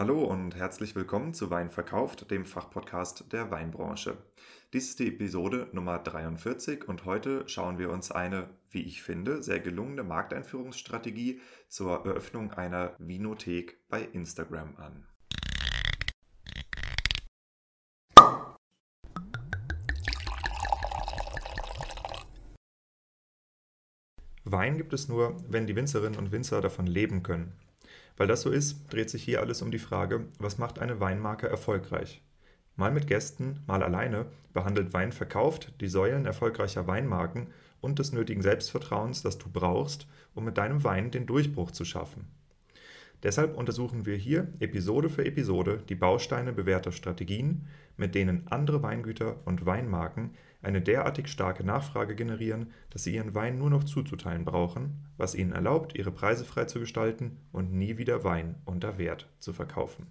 Hallo und herzlich willkommen zu Wein verkauft, dem Fachpodcast der Weinbranche. Dies ist die Episode Nummer 43 und heute schauen wir uns eine, wie ich finde, sehr gelungene Markteinführungsstrategie zur Eröffnung einer Vinothek bei Instagram an. Wein gibt es nur, wenn die Winzerinnen und Winzer davon leben können. Weil das so ist, dreht sich hier alles um die Frage, was macht eine Weinmarke erfolgreich? Mal mit Gästen, mal alleine behandelt Wein verkauft die Säulen erfolgreicher Weinmarken und des nötigen Selbstvertrauens, das du brauchst, um mit deinem Wein den Durchbruch zu schaffen. Deshalb untersuchen wir hier Episode für Episode die Bausteine bewährter Strategien, mit denen andere Weingüter und Weinmarken eine derartig starke Nachfrage generieren, dass sie ihren Wein nur noch zuzuteilen brauchen, was ihnen erlaubt, ihre Preise frei zu gestalten und nie wieder Wein unter Wert zu verkaufen.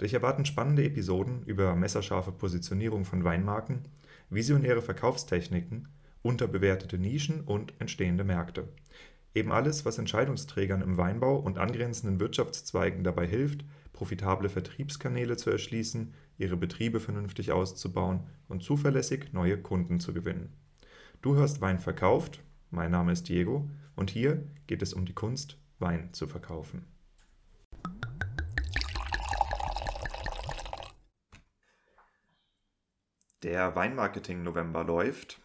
Dich erwarten spannende Episoden über messerscharfe Positionierung von Weinmarken, visionäre Verkaufstechniken, unterbewertete Nischen und entstehende Märkte. Eben alles, was Entscheidungsträgern im Weinbau und angrenzenden Wirtschaftszweigen dabei hilft, profitable Vertriebskanäle zu erschließen, ihre Betriebe vernünftig auszubauen und zuverlässig neue Kunden zu gewinnen. Du hörst Wein verkauft, mein Name ist Diego und hier geht es um die Kunst, Wein zu verkaufen. Der Weinmarketing November läuft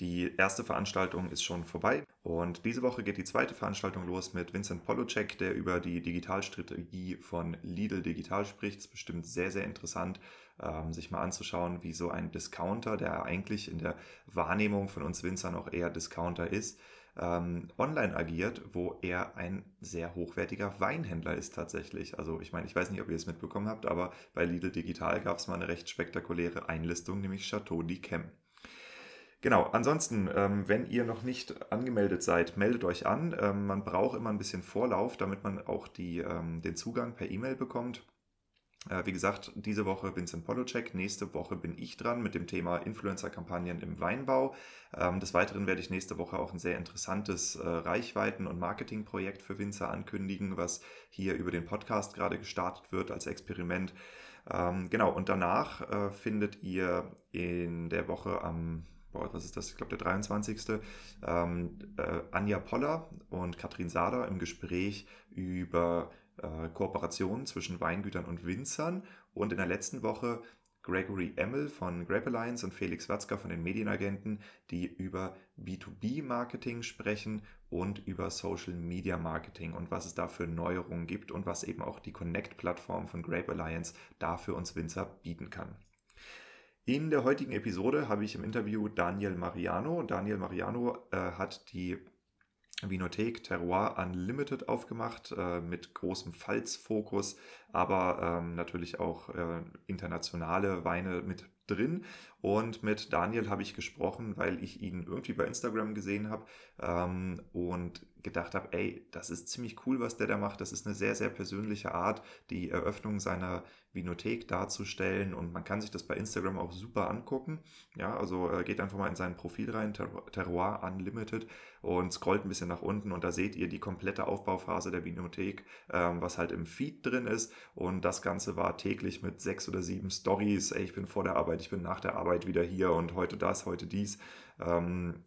die erste Veranstaltung ist schon vorbei und diese Woche geht die zweite Veranstaltung los mit Vincent Polocek, der über die Digitalstrategie von Lidl Digital spricht. Es ist bestimmt sehr, sehr interessant, ähm, sich mal anzuschauen, wie so ein Discounter, der eigentlich in der Wahrnehmung von uns Winzern auch eher Discounter ist, ähm, online agiert, wo er ein sehr hochwertiger Weinhändler ist tatsächlich. Also ich meine, ich weiß nicht, ob ihr es mitbekommen habt, aber bei Lidl Digital gab es mal eine recht spektakuläre Einlistung, nämlich Chateau d'Yquem. Genau, ansonsten, ähm, wenn ihr noch nicht angemeldet seid, meldet euch an. Ähm, man braucht immer ein bisschen Vorlauf, damit man auch die, ähm, den Zugang per E-Mail bekommt. Äh, wie gesagt, diese Woche Vincent Polocek, nächste Woche bin ich dran mit dem Thema Influencer-Kampagnen im Weinbau. Ähm, des Weiteren werde ich nächste Woche auch ein sehr interessantes äh, Reichweiten- und Marketingprojekt für Winzer ankündigen, was hier über den Podcast gerade gestartet wird als Experiment. Ähm, genau, und danach äh, findet ihr in der Woche am boah, was ist das? Ich glaube, der 23. Ähm, äh, Anja Poller und Katrin Sader im Gespräch über äh, Kooperationen zwischen Weingütern und Winzern. Und in der letzten Woche Gregory Emmel von Grape Alliance und Felix Watzka von den Medienagenten, die über B2B-Marketing sprechen und über Social Media Marketing und was es da für Neuerungen gibt und was eben auch die Connect-Plattform von Grape Alliance da für uns Winzer bieten kann. In der heutigen Episode habe ich im Interview Daniel Mariano. Daniel Mariano äh, hat die Vinothek Terroir Unlimited aufgemacht äh, mit großem Pfalz-Fokus, aber ähm, natürlich auch äh, internationale Weine mit drin. Und mit Daniel habe ich gesprochen, weil ich ihn irgendwie bei Instagram gesehen habe ähm, und gedacht habe, ey, das ist ziemlich cool, was der da macht. Das ist eine sehr, sehr persönliche Art, die Eröffnung seiner Vinothek darzustellen und man kann sich das bei Instagram auch super angucken. Ja, also äh, geht einfach mal in sein Profil rein, Terroir Unlimited und scrollt ein bisschen nach unten und da seht ihr die komplette Aufbauphase der Vinothek, ähm, was halt im Feed drin ist und das Ganze war täglich mit sechs oder sieben Stories. Ich bin vor der Arbeit, ich bin nach der Arbeit wieder hier und heute das, heute dies. Ähm,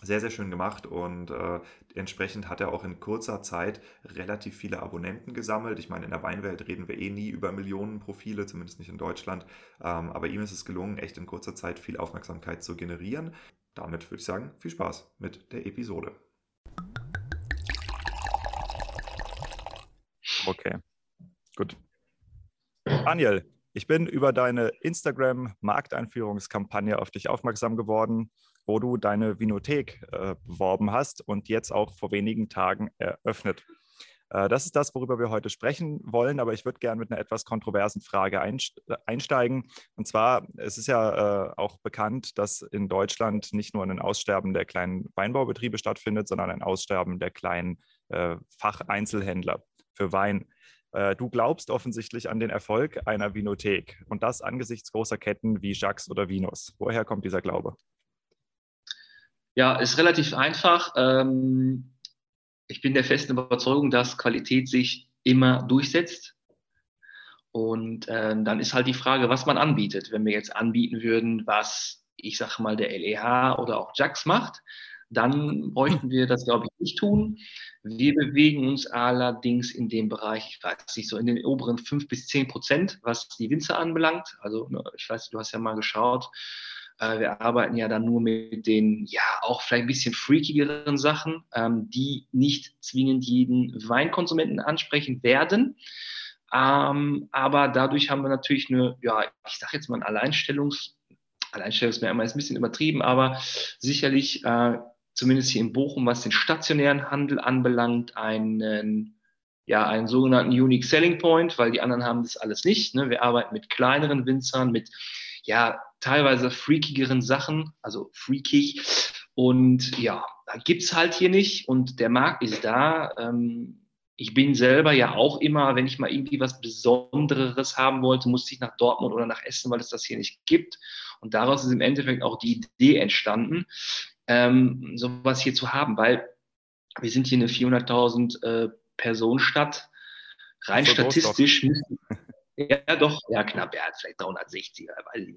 sehr, sehr schön gemacht und äh, entsprechend hat er auch in kurzer Zeit relativ viele Abonnenten gesammelt. Ich meine, in der Weinwelt reden wir eh nie über Millionen Profile, zumindest nicht in Deutschland. Ähm, aber ihm ist es gelungen, echt in kurzer Zeit viel Aufmerksamkeit zu generieren. Damit würde ich sagen, viel Spaß mit der Episode. Okay, gut. Daniel, ich bin über deine Instagram-Markteinführungskampagne auf dich aufmerksam geworden wo du deine Vinothek äh, beworben hast und jetzt auch vor wenigen Tagen eröffnet. Äh, das ist das, worüber wir heute sprechen wollen, aber ich würde gerne mit einer etwas kontroversen Frage einsteigen. Und zwar, es ist ja äh, auch bekannt, dass in Deutschland nicht nur ein Aussterben der kleinen Weinbaubetriebe stattfindet, sondern ein Aussterben der kleinen äh, Facheinzelhändler für Wein. Äh, du glaubst offensichtlich an den Erfolg einer Vinothek und das angesichts großer Ketten wie Jacques oder Vinus. Woher kommt dieser Glaube? Ja, ist relativ einfach. Ähm, ich bin der festen Überzeugung, dass Qualität sich immer durchsetzt. Und äh, dann ist halt die Frage, was man anbietet. Wenn wir jetzt anbieten würden, was ich sage mal der LEH oder auch JAX macht, dann bräuchten wir das, glaube ich, nicht tun. Wir bewegen uns allerdings in dem Bereich, ich weiß nicht, so in den oberen 5 bis 10 Prozent, was die Winzer anbelangt. Also, ne, ich weiß, du hast ja mal geschaut. Äh, wir arbeiten ja dann nur mit den, ja, auch vielleicht ein bisschen freakigeren Sachen, ähm, die nicht zwingend jeden Weinkonsumenten ansprechen werden. Ähm, aber dadurch haben wir natürlich eine, ja, ich sage jetzt mal ein Alleinstellungs- Alleinstellungsmerkmal ist ein bisschen übertrieben, aber sicherlich äh, zumindest hier in Bochum, was den stationären Handel anbelangt, einen, ja, einen sogenannten Unique Selling Point, weil die anderen haben das alles nicht. Ne? Wir arbeiten mit kleineren Winzern, mit ja, teilweise freakigeren Sachen, also freakig. Und ja, da gibt es halt hier nicht und der Markt ist da. Ähm, ich bin selber ja auch immer, wenn ich mal irgendwie was Besonderes haben wollte, musste ich nach Dortmund oder nach Essen, weil es das hier nicht gibt. Und daraus ist im Endeffekt auch die Idee entstanden, ähm, sowas hier zu haben, weil wir sind hier eine 400.000 äh, Personenstadt. Rein statistisch müssen, ja, doch, ja, knapp, ja, vielleicht 360,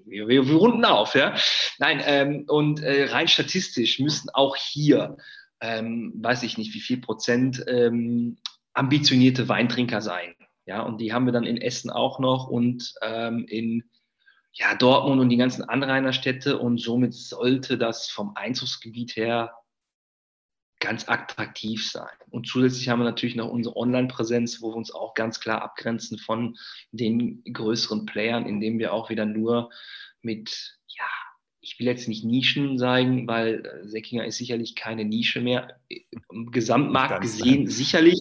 wir, wir, wir runden auf, ja. Nein, ähm, und äh, rein statistisch müssen auch hier, ähm, weiß ich nicht, wie viel Prozent ähm, ambitionierte Weintrinker sein. Ja, und die haben wir dann in Essen auch noch und ähm, in ja, Dortmund und die ganzen Anrainerstädte und somit sollte das vom Einzugsgebiet her ganz attraktiv sein. Und zusätzlich haben wir natürlich noch unsere Online-Präsenz, wo wir uns auch ganz klar abgrenzen von den größeren Playern, indem wir auch wieder nur mit, ja, ich will jetzt nicht Nischen sagen, weil äh, Säckinger ist sicherlich keine Nische mehr. Im Gesamtmarkt gesehen sicherlich,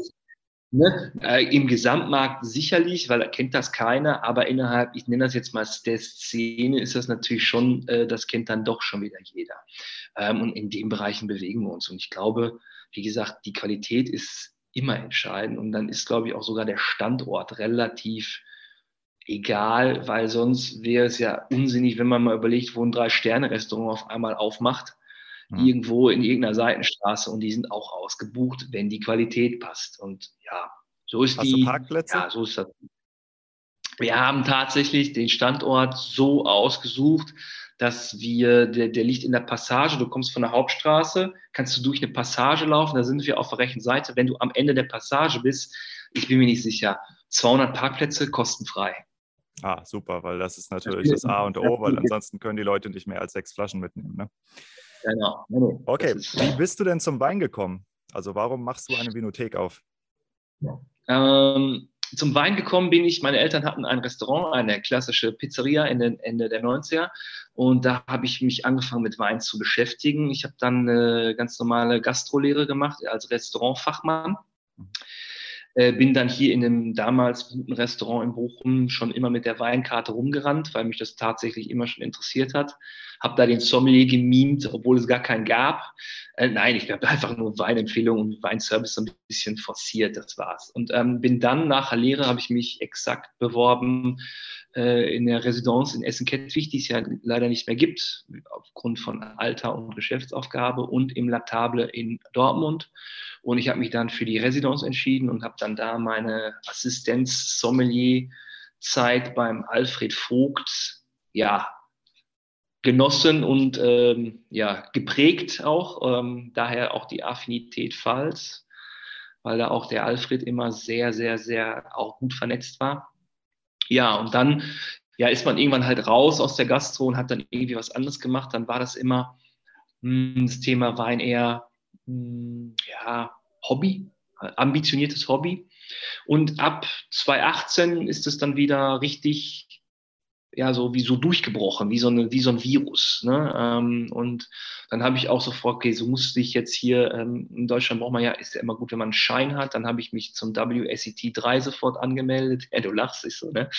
Ne? Äh, Im Gesamtmarkt sicherlich, weil kennt das keiner, aber innerhalb, ich nenne das jetzt mal der Szene, ist das natürlich schon, äh, das kennt dann doch schon wieder jeder. Ähm, und in den Bereichen bewegen wir uns. Und ich glaube, wie gesagt, die Qualität ist immer entscheidend. Und dann ist, glaube ich, auch sogar der Standort relativ egal, weil sonst wäre es ja unsinnig, wenn man mal überlegt, wo ein Drei-Sterne-Restaurant auf einmal aufmacht mhm. irgendwo in irgendeiner Seitenstraße und die sind auch ausgebucht, wenn die Qualität passt. Und ja, so ist Hast die. Du Parkplätze? Ja, so ist das. Wir haben tatsächlich den Standort so ausgesucht, dass wir, der, der liegt in der Passage, du kommst von der Hauptstraße, kannst du durch eine Passage laufen, da sind wir auf der rechten Seite. Wenn du am Ende der Passage bist, ich bin mir nicht sicher, 200 Parkplätze kostenfrei. Ah, super, weil das ist natürlich das, das A und O, weil ansonsten können die Leute nicht mehr als sechs Flaschen mitnehmen. Ne? Genau. Okay, wie bist du denn zum Wein gekommen? Also warum machst du eine Vinothek auf? Ähm, zum Wein gekommen bin ich, meine Eltern hatten ein Restaurant, eine klassische Pizzeria in den Ende der 90er und da habe ich mich angefangen mit Wein zu beschäftigen. Ich habe dann eine ganz normale Gastrolehre gemacht als Restaurantfachmann. Äh, bin dann hier in einem damals guten Restaurant in Bochum schon immer mit der Weinkarte rumgerannt, weil mich das tatsächlich immer schon interessiert hat habe da den Sommelier gemimt, obwohl es gar keinen gab. Äh, nein, ich habe einfach nur Weinempfehlungen und Weinservice so ein bisschen forciert, das war's. Und ähm, bin dann nach der Lehre, habe ich mich exakt beworben äh, in der Residenz in Essen-Kettwig, die es ja leider nicht mehr gibt, aufgrund von Alter und Geschäftsaufgabe und im Latable in Dortmund. Und ich habe mich dann für die Residenz entschieden und habe dann da meine Assistenz-Sommelier-Zeit beim Alfred Vogt ja, genossen und ähm, ja, geprägt auch. Ähm, daher auch die Affinität Pfalz, weil da auch der Alfred immer sehr, sehr, sehr auch gut vernetzt war. Ja, und dann ja, ist man irgendwann halt raus aus der Gastro und hat dann irgendwie was anderes gemacht. Dann war das immer mh, hm, das Thema Wein eher mh, hm, ja, Hobby, ambitioniertes Hobby. Und ab 2018 ist es dann wieder richtig ja so wie so durchgebrochen, wie so, eine, wie so ein Virus. Ne? Ähm, und dann habe ich auch sofort, okay, so musste ich jetzt hier, ähm, in Deutschland braucht man ja, ist ja immer gut, wenn man einen Schein hat, dann habe ich mich zum WSET 3 sofort angemeldet. Ja, du lachst, ist so, ne?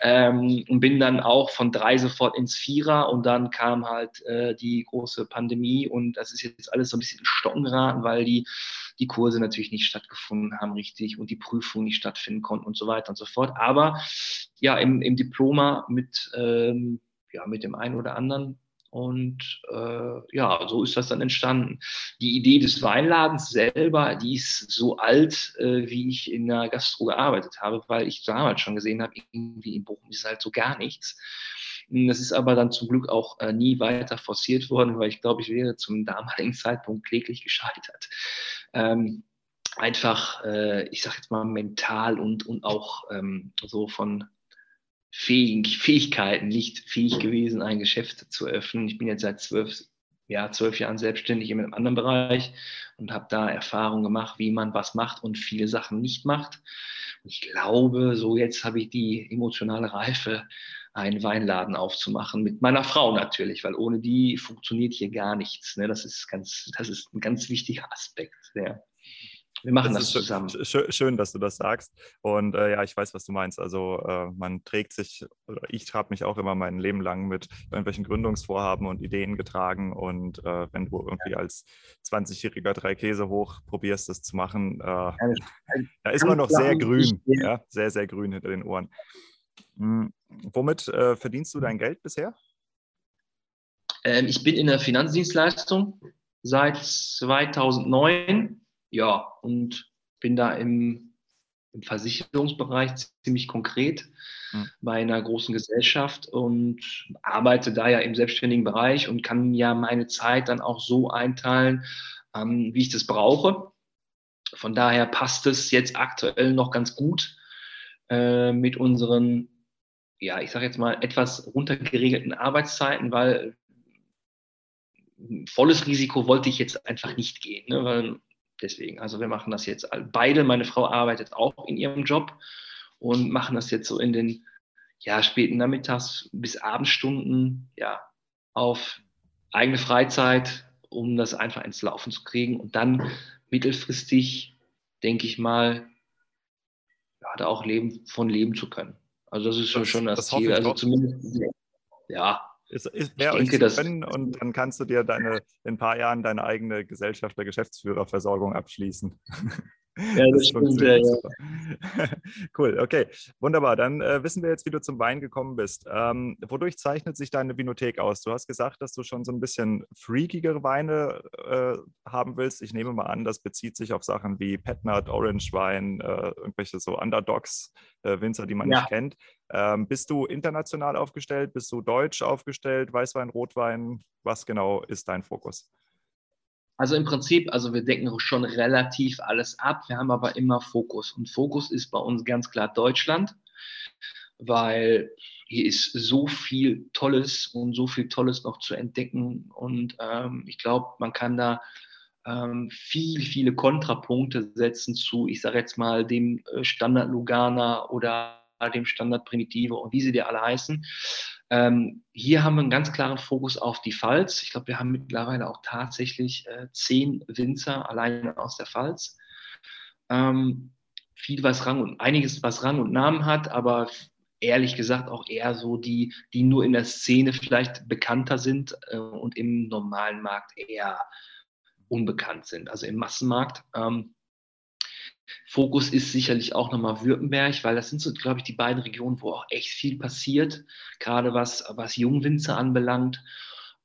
Ähm, und bin dann auch von 3 sofort ins Vierer und dann kam halt äh, die große Pandemie und das ist jetzt alles so ein bisschen in Stocken geraten, weil die die Kurse natürlich nicht stattgefunden haben richtig und die Prüfungen nicht stattfinden konnten und so weiter und so fort. Aber ja, im, im Diploma mit, ähm, ja, mit dem einen oder anderen Und äh, ja, so ist das dann entstanden. Die Idee des Weinladens selber, die ist so alt, äh, wie ich in der Gastro gearbeitet habe, weil ich damals schon gesehen habe, irgendwie in Bochum ist halt so gar nichts. Das ist aber dann zum Glück auch äh, nie weiter forciert worden, weil ich glaube, ich wäre zum damaligen Zeitpunkt kläglich gescheitert. Ähm, einfach, äh, ich sage jetzt mal, mental und, und auch ähm, so von Fähig, Fähigkeiten nicht fähig gewesen, ein Geschäft zu eröffnen. Ich bin jetzt seit zwölf, ja, zwölf Jahren selbstständig in einem anderen Bereich und habe da Erfahrung gemacht, wie man was macht und viele Sachen nicht macht. Und ich glaube, so jetzt habe ich die emotionale Reife, einen Weinladen aufzumachen, mit meiner Frau natürlich, weil ohne die funktioniert hier gar nichts. Ne? Das, ist ganz, das ist ein ganz wichtiger Aspekt. Ja. Wir machen das, das zusammen. Schön, schön, dass du das sagst. Und äh, ja, ich weiß, was du meinst. Also äh, man trägt sich, ich habe mich auch immer mein Leben lang mit irgendwelchen Gründungsvorhaben und Ideen getragen. Und äh, wenn du irgendwie als 20-Jähriger drei Käse hoch probierst, das zu machen, äh, da ist man noch sehr grün. Ja, sehr, sehr grün hinter den Ohren. Hm, womit äh, verdienst du dein Geld bisher? Ähm, ich bin in der Finanzdienstleistung seit 2009 ja, und bin da im, im Versicherungsbereich ziemlich konkret mhm. bei einer großen Gesellschaft und arbeite da ja im selbstständigen Bereich und kann ja meine Zeit dann auch so einteilen, ähm, wie ich das brauche. Von daher passt es jetzt aktuell noch ganz gut äh, mit unseren, ja, ich sage jetzt mal, etwas runtergeregelten Arbeitszeiten, weil volles Risiko wollte ich jetzt einfach nicht gehen, ne? weil deswegen, also wir machen das jetzt beide. Meine Frau arbeitet auch in ihrem Job und machen das jetzt so in den ja, späten Nachmittags- bis Abendstunden ja, auf eigene Freizeit, um das einfach ins Laufen zu kriegen und dann mittelfristig, denke ich mal, ja, da auch leben, von leben zu können. Also das ist das, schon das, das Ziel. Also zumindest, ja, ist, ist, wer euch zu können und dann kannst du dir deine, in ein paar Jahren deine eigene Gesellschaft der Geschäftsführerversorgung abschließen. Ja, das, das stimmt, ja, cool, okay, wunderbar. Dann äh, wissen wir jetzt, wie du zum Wein gekommen bist. Ähm, wodurch zeichnet sich deine Vinothek aus? Du hast gesagt, dass du schon so ein bisschen freakigere Weine äh, haben willst. Ich nehme mal an, das bezieht sich auf Sachen wie Petnat, Orange Wein, äh, irgendwelche so Underdogs, äh, Winzer, die man ja. nicht kennt. Ähm, bist du international aufgestellt? Bist du deutsch aufgestellt? Weißwein, Rotwein? Was genau ist dein Fokus? Also im Prinzip, also wir decken schon relativ alles ab, wir haben aber immer Fokus. Und Fokus ist bei uns ganz klar Deutschland, weil hier ist so viel Tolles und so viel Tolles noch zu entdecken. Und ähm, ich glaube, man kann da ähm, viel, viele Kontrapunkte setzen zu, ich sage jetzt mal, dem äh, Standard Lugana oder dem Standard Primitive und wie sie dir alle heißen. Ähm, hier haben wir einen ganz klaren Fokus auf die Pfalz. Ich glaube, wir haben mittlerweile auch tatsächlich äh, zehn Winzer alleine aus der Pfalz. Ähm, viel was Rang und einiges, was Rang und Namen hat, aber ehrlich gesagt auch eher so die, die nur in der Szene vielleicht bekannter sind äh, und im normalen Markt eher unbekannt sind, also im Massenmarkt. Ähm, Fokus ist sicherlich auch nochmal Württemberg, weil das sind so, glaube ich, die beiden Regionen, wo auch echt viel passiert, gerade was, was Jungwinzer anbelangt.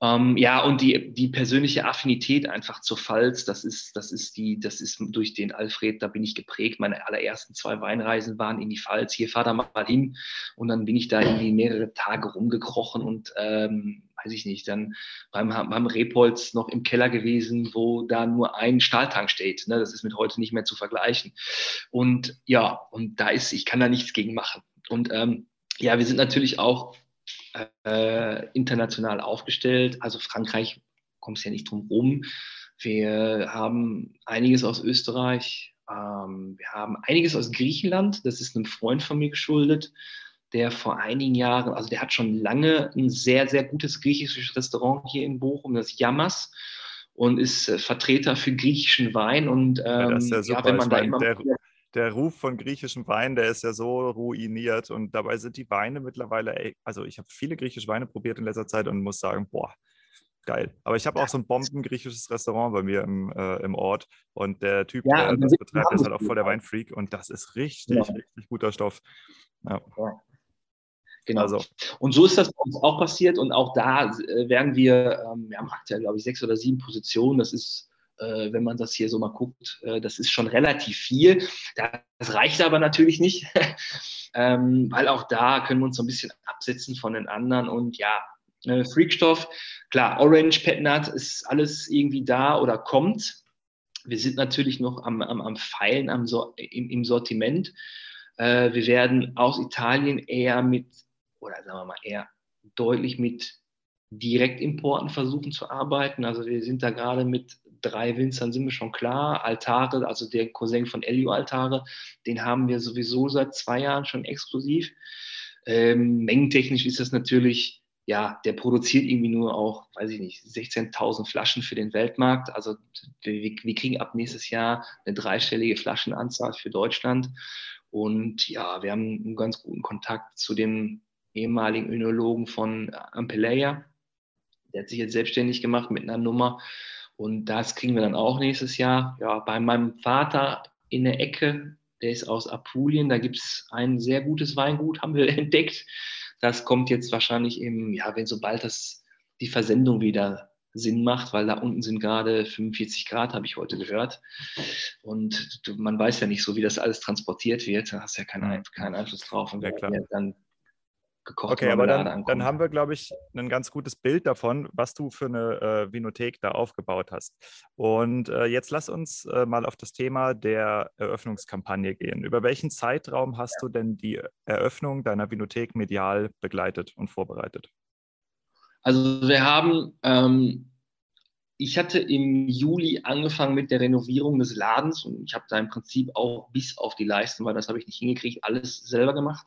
Ähm, ja, und die, die persönliche Affinität einfach zur Pfalz, das ist, das ist die, das ist durch den Alfred, da bin ich geprägt. Meine allerersten zwei Weinreisen waren in die Pfalz. Hier fahr da mal hin. Und dann bin ich da irgendwie mehrere Tage rumgekrochen und ähm, weiß ich nicht, dann beim, beim Repolz noch im Keller gewesen, wo da nur ein Stahltank steht. Ne? Das ist mit heute nicht mehr zu vergleichen. Und ja, und da ist, ich kann da nichts gegen machen. Und ähm, ja, wir sind natürlich auch äh, international aufgestellt. Also Frankreich kommt es ja nicht drum rum. Wir haben einiges aus Österreich. Ähm, wir haben einiges aus Griechenland. Das ist einem Freund von mir geschuldet, der vor einigen Jahren, also der hat schon lange ein sehr, sehr gutes griechisches Restaurant hier in Bochum, das Yamas und ist äh, Vertreter für griechischen Wein. Und ähm, ja, das ist ja, super. Ja, wenn man ich da immer der, der Ruf von griechischem Wein, der ist ja so ruiniert und dabei sind die Weine mittlerweile, ey, also ich habe viele griechische Weine probiert in letzter Zeit und muss sagen, boah, geil. Aber ich habe auch so ein bomben-griechisches Restaurant bei mir im, äh, im Ort und der Typ, ja, der das betreibt, ist halt auch voll der Weinfreak und das ist richtig, ja. richtig guter Stoff. Ja. Genau. Also. Und so ist das auch passiert und auch da äh, werden wir, ähm, wir haben aktuell, glaube ich, sechs oder sieben Positionen. Das ist, äh, wenn man das hier so mal guckt, äh, das ist schon relativ viel. Das reicht aber natürlich nicht, ähm, weil auch da können wir uns so ein bisschen absetzen von den anderen und ja, äh, Freakstoff, klar, Orange, Petnat ist alles irgendwie da oder kommt. Wir sind natürlich noch am, am, am Feilen am so, im, im Sortiment. Äh, wir werden aus Italien eher mit, oder sagen wir mal, eher deutlich mit Direktimporten versuchen zu arbeiten. Also wir sind da gerade mit drei Winzern sind wir schon klar. Altare, also der Cousin von Elio Altare, den haben wir sowieso seit zwei Jahren schon exklusiv. Ähm, mengentechnisch ist das natürlich ja, der produziert irgendwie nur auch, weiß ich nicht, 16.000 Flaschen für den Weltmarkt. Also wir, wir, kriegen ab nächstes Jahr eine dreistellige Flaschenanzahl für Deutschland. Und ja, wir haben einen ganz guten Kontakt zu dem ehemaligen Önologen von Ampeleia. Der hat sich jetzt selbstständig gemacht mit einer Nummer. Und das kriegen wir dann auch nächstes Jahr. Ja, bei meinem Vater in der Ecke, der ist aus Apulien, da gibt es ein sehr gutes Weingut, haben wir entdeckt das kommt jetzt wahrscheinlich im, ja, wenn sobald das die Versendung wieder Sinn macht, weil da unten sind gerade 45 Grad, habe ich heute gehört. Und man weiß ja nicht so, wie das alles transportiert wird. Da hast ja keinen, keinen Einfluss drauf. Und ja, klar. dann gekocht. Okay, aber dann, dann, haben wir, glaube ich, ein ganz gutes Bild davon, was du für eine äh, Vinothek da aufgebaut hast. Und äh, jetzt lass uns äh, mal auf das Thema der Eröffnungskampagne gehen. Über welchen Zeitraum hast ja. du denn die Eröffnung deiner Vinothek medial begleitet und vorbereitet? Also wir haben, ähm, ich hatte im Juli angefangen mit der Renovierung des Ladens und ich habe da im Prinzip auch bis auf die Leisten, weil das habe ich nicht hingekriegt, alles selber gemacht.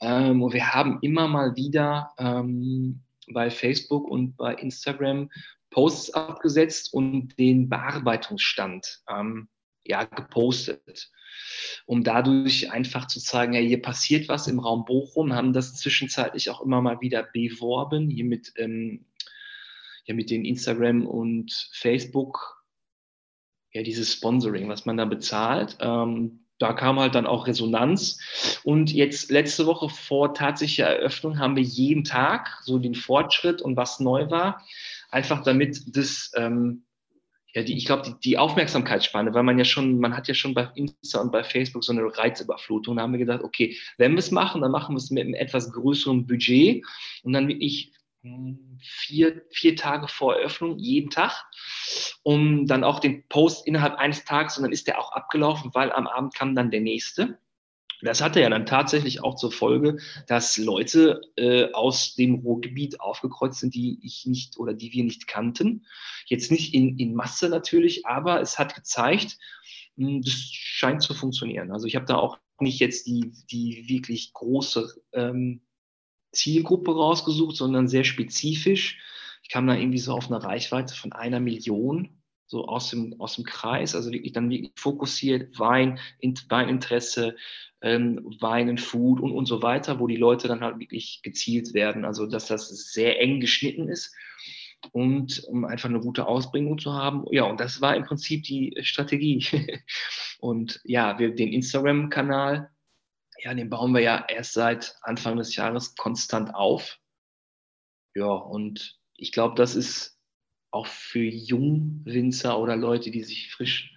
Ähm, und wir haben immer mal wieder ähm, bei Facebook und bei Instagram Posts abgesetzt und den Bearbeitungsstand ähm, ja, gepostet, um dadurch einfach zu zeigen, ja, hier passiert was im Raum Bochum, haben das zwischenzeitlich auch immer mal wieder beworben, hier mit, ähm, ja, mit den Instagram und Facebook, ja, dieses Sponsoring, was man da bezahlt. Ähm, da kam halt dann auch Resonanz. Und jetzt letzte Woche vor tatsächlicher Eröffnung haben wir jeden Tag so den Fortschritt und was neu war. Einfach damit das, ähm, ja, die, ich glaube, die, die Aufmerksamkeitsspanne, weil man ja schon, man hat ja schon bei Insta und bei Facebook so eine Reizüberflutung. Da haben wir gedacht, okay, wenn wir es machen, dann machen wir es mit einem etwas größeren Budget und dann wirklich vier, vier Tage vor Eröffnung, jeden Tag, um dann auch den Post innerhalb eines Tages und dann ist der auch abgelaufen, weil am Abend kam dann der nächste. Das hatte ja dann tatsächlich auch zur Folge, dass Leute äh, aus dem Ruhrgebiet aufgekreuzt sind, die ich nicht oder die wir nicht kannten. Jetzt nicht in, in Masse natürlich, aber es hat gezeigt, mh, hm, das scheint zu funktionieren. Also ich habe da auch nicht jetzt die, die wirklich große ähm, Zielgruppe rausgesucht, sondern sehr spezifisch. Ich kam da irgendwie so auf eine Reichweite von einer Million, so aus dem, aus dem Kreis, also wirklich dann wirklich fokussiert, Wein, Weininteresse, ähm, Wein und Food und, und so weiter, wo die Leute dann halt wirklich gezielt werden, also dass das sehr eng geschnitten ist und um einfach eine gute Ausbringung zu haben. Ja, und das war im Prinzip die Strategie. und ja, wir den Instagram-Kanal ja, den bauen wir ja erst seit Anfang des Jahres konstant auf. Ja, und ich glaube, das ist auch für Jungwinzer oder Leute, die sich frisch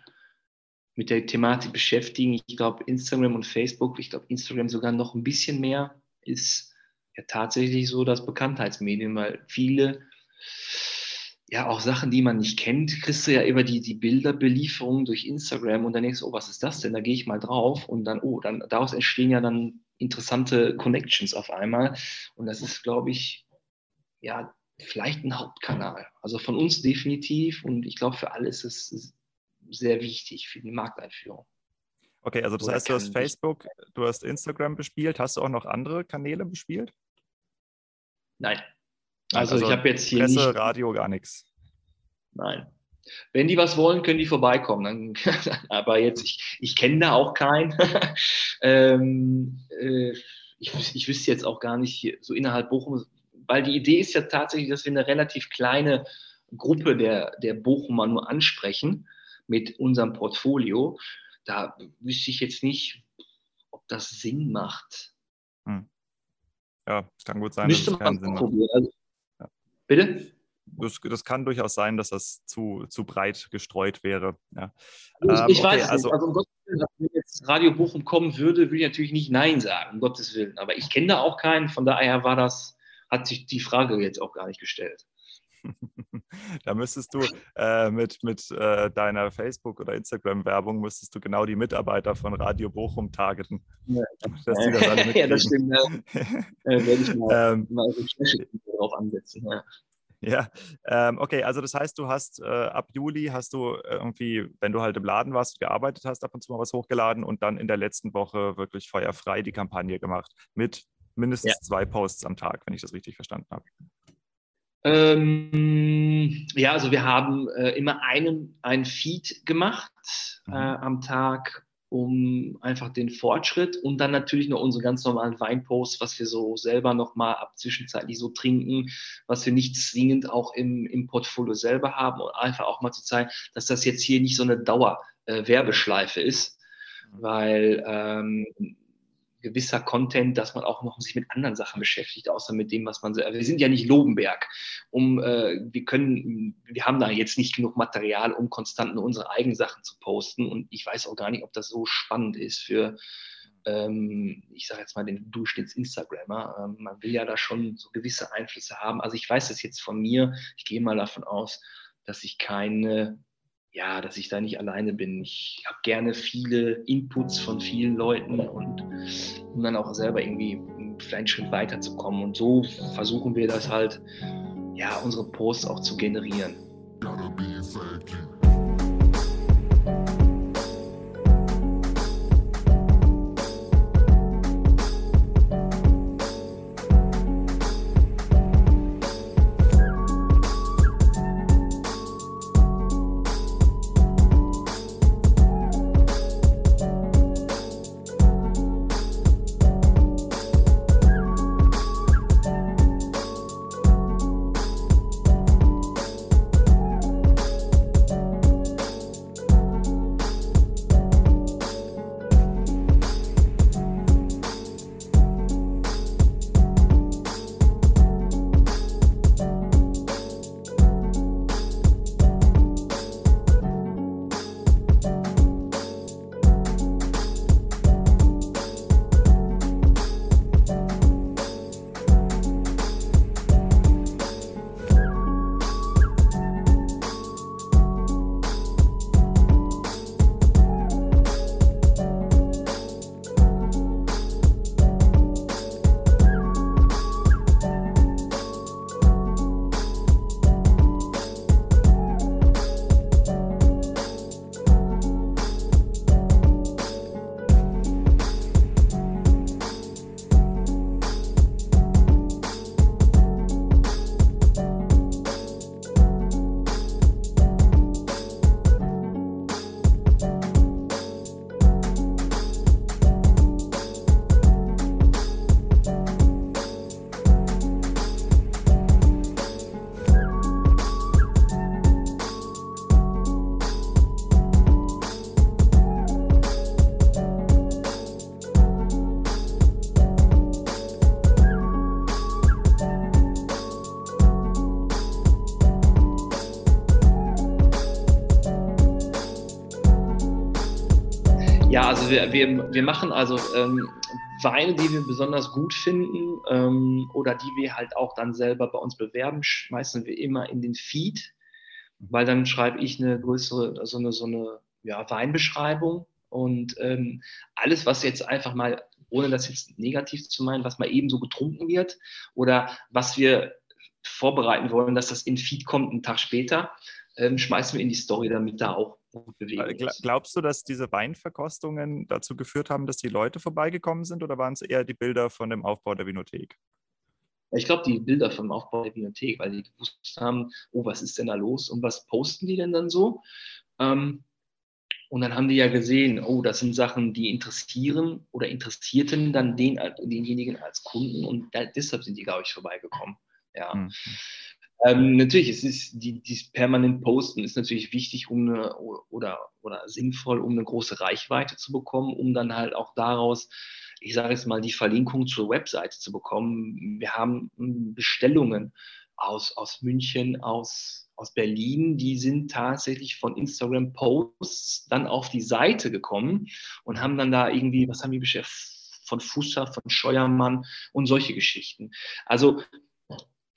mit der Thematik beschäftigen. Ich glaube, Instagram und Facebook, ich glaube, Instagram sogar noch ein bisschen mehr, ist ja tatsächlich so das Bekanntheitsmedium, weil viele ja auch Sachen, die man nicht kennt, kriegst du ja über die, die Bilderbelieferung durch Instagram und dann denkst du, oh, was ist das denn? Da gehe ich mal drauf und dann, oh, dann daraus entstehen ja dann interessante Connections auf einmal. Und das ist, glaube ich, ja, vielleicht ein Hauptkanal. Also von uns definitiv und ich glaube, für alle ist es sehr wichtig für die Markteinführung. Okay, also das Oder heißt, du hast Facebook, du hast Instagram bespielt. Hast du auch noch andere Kanäle bespielt? Nein, also, also ich habe jetzt hier Presse, nicht, Radio, gar nichts. Nein. Wenn die was wollen, können die vorbeikommen. Dann, aber jetzt, ich, ich kenne da auch keinen. ähm, äh, ich, ich wüsste jetzt auch gar nicht, so innerhalb Bochum, weil die Idee ist ja tatsächlich, dass wir eine relativ kleine Gruppe der, der Bochumer nur ansprechen mit unserem Portfolio. Da wüsste ich jetzt nicht, ob das Sinn macht. Hm. Ja, kann gut sein, Müsste man probieren. Also. Bitte? Das, das kann durchaus sein, dass das zu, zu breit gestreut wäre. Ja. Ich, Ähm, ich okay, weiß es also- nicht. Also um Gottes Willen, wenn jetzt Radio Bochum kommen würde, würde ich natürlich nicht Nein sagen, um Gottes Willen. Aber ich kenne da auch keinen, von daher war das, hat sich die Frage jetzt auch gar nicht gestellt. Da müsstest du äh, mit, mit äh, deiner Facebook- oder Instagram-Werbung müsstest du genau die Mitarbeiter von Radio Bochum targeten. Ja. Das ja, das stimmt. Ja. Äh, werde ich mal, ähm, mal drauf ansetzen. Ja. ja, ähm, okay, also das heißt, du hast äh, ab Juli hast du irgendwie, wenn du halt im Laden warst, gearbeitet hast, ab und zu mal was hochgeladen und dann in der letzten Woche wirklich feuerfrei die Kampagne gemacht mit mindestens Ja. zwei Posts am Tag, wenn ich das richtig verstanden habe. Ähm, ja, also wir haben äh, immer einen, einen Feed gemacht Mhm. äh, am Tag, um einfach den Fortschritt und dann natürlich noch unsere ganz normalen Weinposts, was wir so selber nochmal ab zwischenzeitlich so trinken, was wir nicht zwingend auch im, im Portfolio selber haben und einfach auch mal zu zeigen, dass das jetzt hier nicht so eine Dauer-Werbeschleife ist, Mhm. weil ähm, gewisser Content, dass man auch noch sich mit anderen Sachen beschäftigt, außer mit dem, was man selber. Wir sind ja nicht Lobenberg. Um, äh, wir können, wir haben da jetzt nicht genug Material, um konstant nur unsere eigenen Sachen zu posten. Und ich weiß auch gar nicht, ob das so spannend ist für, ähm, ich sage jetzt mal, den Durchschnitts-Instagrammer. Ähm, man will ja da schon so gewisse Einflüsse haben. Also ich weiß das jetzt von mir. Ich gehe mal davon aus, dass ich keine ja, dass ich da nicht alleine bin. Ich habe gerne viele Inputs von vielen Leuten und um dann auch selber irgendwie einen Schritt weiterzukommen. Und so versuchen wir das halt, ja, unsere Posts auch zu generieren. Gotta be wir, wir, wir machen also ähm, Weine, die wir besonders gut finden ähm, oder die wir halt auch dann selber bei uns bewerben, schmeißen wir immer in den Feed, weil dann schreibe ich eine größere, so eine, so eine ja, Weinbeschreibung. Und ähm, alles, was jetzt einfach mal, ohne das jetzt negativ zu meinen, was mal eben so getrunken wird oder was wir vorbereiten wollen, dass das in Feed kommt einen Tag später, ähm, schmeißen wir in die Story, damit da auch ist. Glaubst du, dass diese Weinverkostungen dazu geführt haben, dass die Leute vorbeigekommen sind oder waren es eher die Bilder von dem Aufbau der Vinothek? Ich glaube, die Bilder vom Aufbau der Bibliothek, weil die gewusst haben, oh, was ist denn da los und was posten die denn dann so? Ähm, und dann haben die ja gesehen, oh, das sind Sachen, die interessieren oder interessierten dann den, denjenigen als Kunden und da, deshalb sind die, glaube ich, vorbeigekommen. Ja. Hm. Ähm, natürlich, es ist die, dieses permanent Posten ist natürlich wichtig, um eine oder, oder sinnvoll, um eine große Reichweite zu bekommen, um dann halt auch daraus ich sage jetzt mal, die Verlinkung zur Webseite zu bekommen. Wir haben hm, Bestellungen aus, aus München, aus, aus Berlin, die sind tatsächlich von Instagram-Posts dann auf die Seite gekommen und haben dann da irgendwie, was haben die beschäftigt? Von Fusser, von Scheuermann und solche Geschichten. Also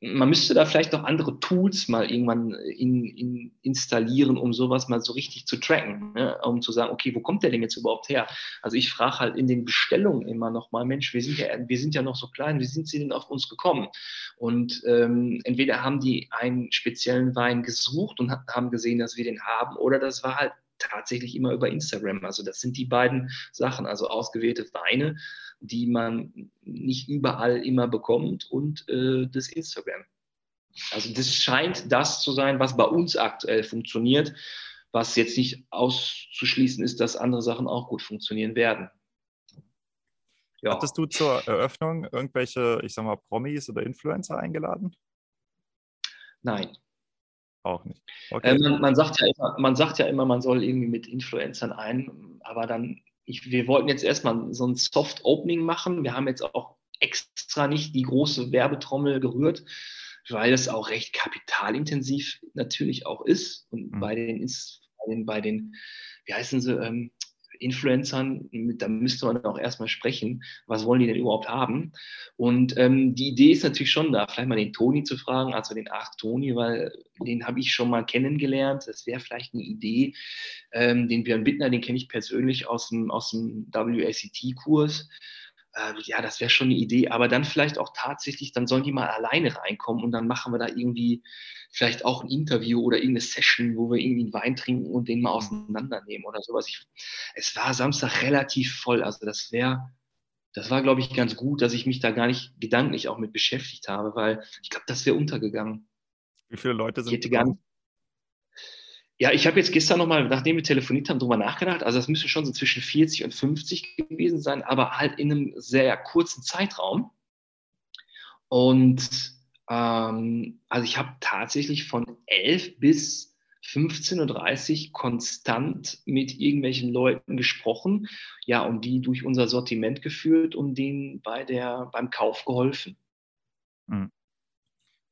man müsste da vielleicht noch andere Tools mal irgendwann in, in installieren, um sowas mal so richtig zu tracken, ne? um zu sagen, okay, wo kommt der denn jetzt überhaupt her? Also ich frage halt in den Bestellungen immer noch mal, Mensch, wir sind ja, wir sind ja noch so klein, wie sind sie denn auf uns gekommen? Und ähm, entweder haben die einen speziellen Wein gesucht und haben gesehen, dass wir den haben, oder das war halt tatsächlich immer über Instagram. Also das sind die beiden Sachen, also ausgewählte Weine die man nicht überall immer bekommt und äh, das Instagram. Also das scheint das zu sein, was bei uns aktuell funktioniert, was jetzt nicht auszuschließen ist, dass andere Sachen auch gut funktionieren werden. Ja. Hattest du zur Eröffnung irgendwelche, ich sag mal, Promis oder Influencer eingeladen? Nein. Auch nicht. Okay. Äh, man, man, sagt ja immer, man sagt ja immer, man soll irgendwie mit Influencern ein, aber dann ich, wir wollten jetzt erstmal so ein Soft Opening machen. Wir haben jetzt auch extra nicht die große Werbetrommel gerührt, weil es auch recht kapitalintensiv natürlich auch ist. Und mhm. bei, den, bei, den, bei den, wie heißen sie, ähm, Influencern, da müsste man auch erstmal sprechen, was wollen die denn überhaupt haben? Und ähm, die Idee ist natürlich schon da, vielleicht mal den Toni zu fragen, also den Arc Toni, weil den habe ich schon mal kennengelernt. Das wäre vielleicht eine Idee. Ähm, den Björn Bittner, den kenne ich persönlich aus dem, aus dem WACT-Kurs äh, ja, das wäre schon eine Idee, aber dann vielleicht auch tatsächlich, dann sollen die mal alleine reinkommen und dann machen wir da irgendwie vielleicht auch ein Interview oder irgendeine Session, wo wir irgendwie einen Wein trinken und den mal mhm. auseinandernehmen oder sowas. Ich, es war Samstag relativ voll, also das wäre, das war, glaube ich, ganz gut, dass ich mich da gar nicht gedanklich auch mit beschäftigt habe, weil ich glaube, das wäre untergegangen. Wie viele Leute sind ich hätte nicht, ja, ich habe jetzt gestern nochmal, nachdem wir telefoniert haben, drüber nachgedacht. Also das müsste schon so zwischen 40 und 50 gewesen sein, aber halt in einem sehr kurzen Zeitraum. Und ähm, also ich habe tatsächlich von 11 bis 15.30 Uhr konstant mit irgendwelchen Leuten gesprochen, ja, und die durch unser Sortiment geführt und denen bei der, beim Kauf geholfen. Mhm.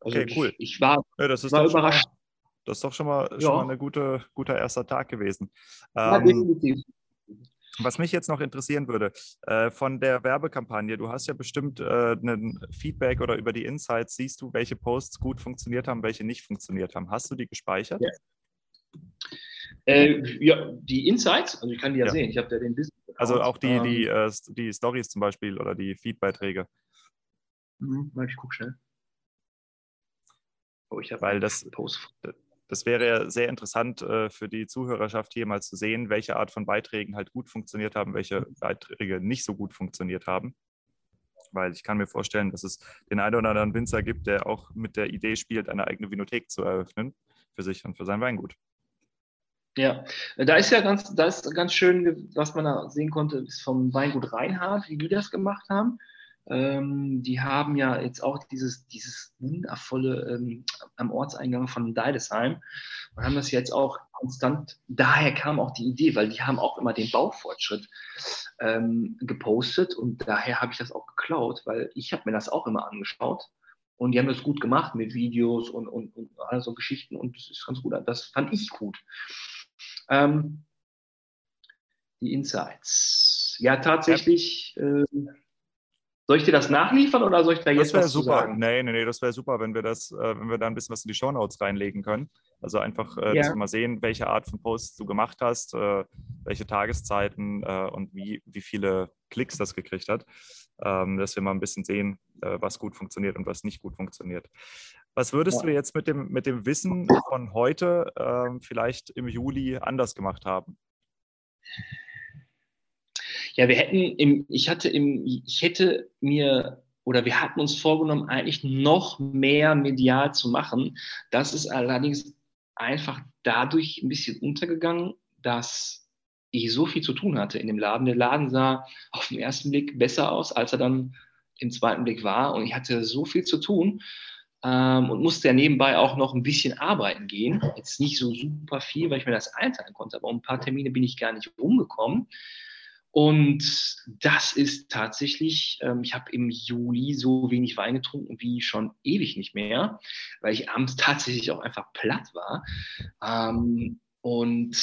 Okay, also cool. Ich, ich war, ja, war überrascht. Mal das ist doch schon mal, ja. schon mal ein gute, guter erster Tag gewesen. Ja, ähm, definitiv. Was mich jetzt noch interessieren würde, äh, von der Werbekampagne, du hast ja bestimmt äh, ein Feedback oder über die Insights, siehst du, welche Posts gut funktioniert haben, welche nicht funktioniert haben. Hast du die gespeichert? Ja, äh, ja die Insights, also ich kann die ja, ja. sehen, ich habe ja den Business. Also auch die, ähm, die, äh, die Stories zum Beispiel oder die Feedbeiträge. Mhm, ich gucke schnell. Oh, ich habe Weil das, Post das wäre sehr interessant äh, für die Zuhörerschaft hier mal zu sehen, welche Art von Beiträgen halt gut funktioniert haben, welche Beiträge nicht so gut funktioniert haben. Weil ich kann mir vorstellen, dass es den einen oder anderen Winzer gibt, der auch mit der Idee spielt, eine eigene Vinothek zu eröffnen für sich und für sein Weingut. Ja, da ist ja ganz, da ist ganz schön, was man da sehen konnte, ist vom Weingut Reinhardt, wie die das gemacht haben. Ähm, die haben ja jetzt auch dieses, dieses wundervolle ähm, am Ortseingang von Deidesheim und haben das jetzt auch konstant, daher kam auch die Idee, weil die haben auch immer den Baufortschritt ähm, gepostet und daher habe ich das auch geklaut, weil ich habe mir das auch immer angeschaut und die haben das gut gemacht mit Videos und, und, und all so Geschichten und das ist ganz gut, das fand ich gut. Ähm, die Insights. Ja, tatsächlich. Äh, soll ich dir das nachliefern oder soll ich da jetzt das was super. sagen? Nee, nee, nee, das wäre super, wenn wir das, äh, wenn wir da ein bisschen was in die Shownotes reinlegen können. Also einfach, äh, ja. dass wir mal sehen, welche Art von Posts du gemacht hast, äh, welche Tageszeiten äh, und wie, wie viele Klicks das gekriegt hat. Ähm, dass wir mal ein bisschen sehen, äh, was gut funktioniert und was nicht gut funktioniert. Was würdest ja. du jetzt mit dem, mit dem Wissen von heute ähm, vielleicht im Juli anders gemacht haben? Ja, wir hätten im, ich hatte im, ich hätte mir oder wir hatten uns vorgenommen, eigentlich noch mehr medial zu machen. Das ist allerdings einfach dadurch ein bisschen untergegangen, dass ich so viel zu tun hatte in dem Laden. Der Laden sah auf den ersten Blick besser aus, als er dann im zweiten Blick war. Und ich hatte so viel zu tun ähm, und musste ja nebenbei auch noch ein bisschen arbeiten gehen. Jetzt nicht so super viel, weil ich mir das einteilen konnte, aber um ein paar Termine bin ich gar nicht umgekommen. Und das ist tatsächlich, ähm, ich habe im Juli so wenig Wein getrunken wie schon ewig nicht mehr, weil ich abends tatsächlich auch einfach platt war. Ähm, und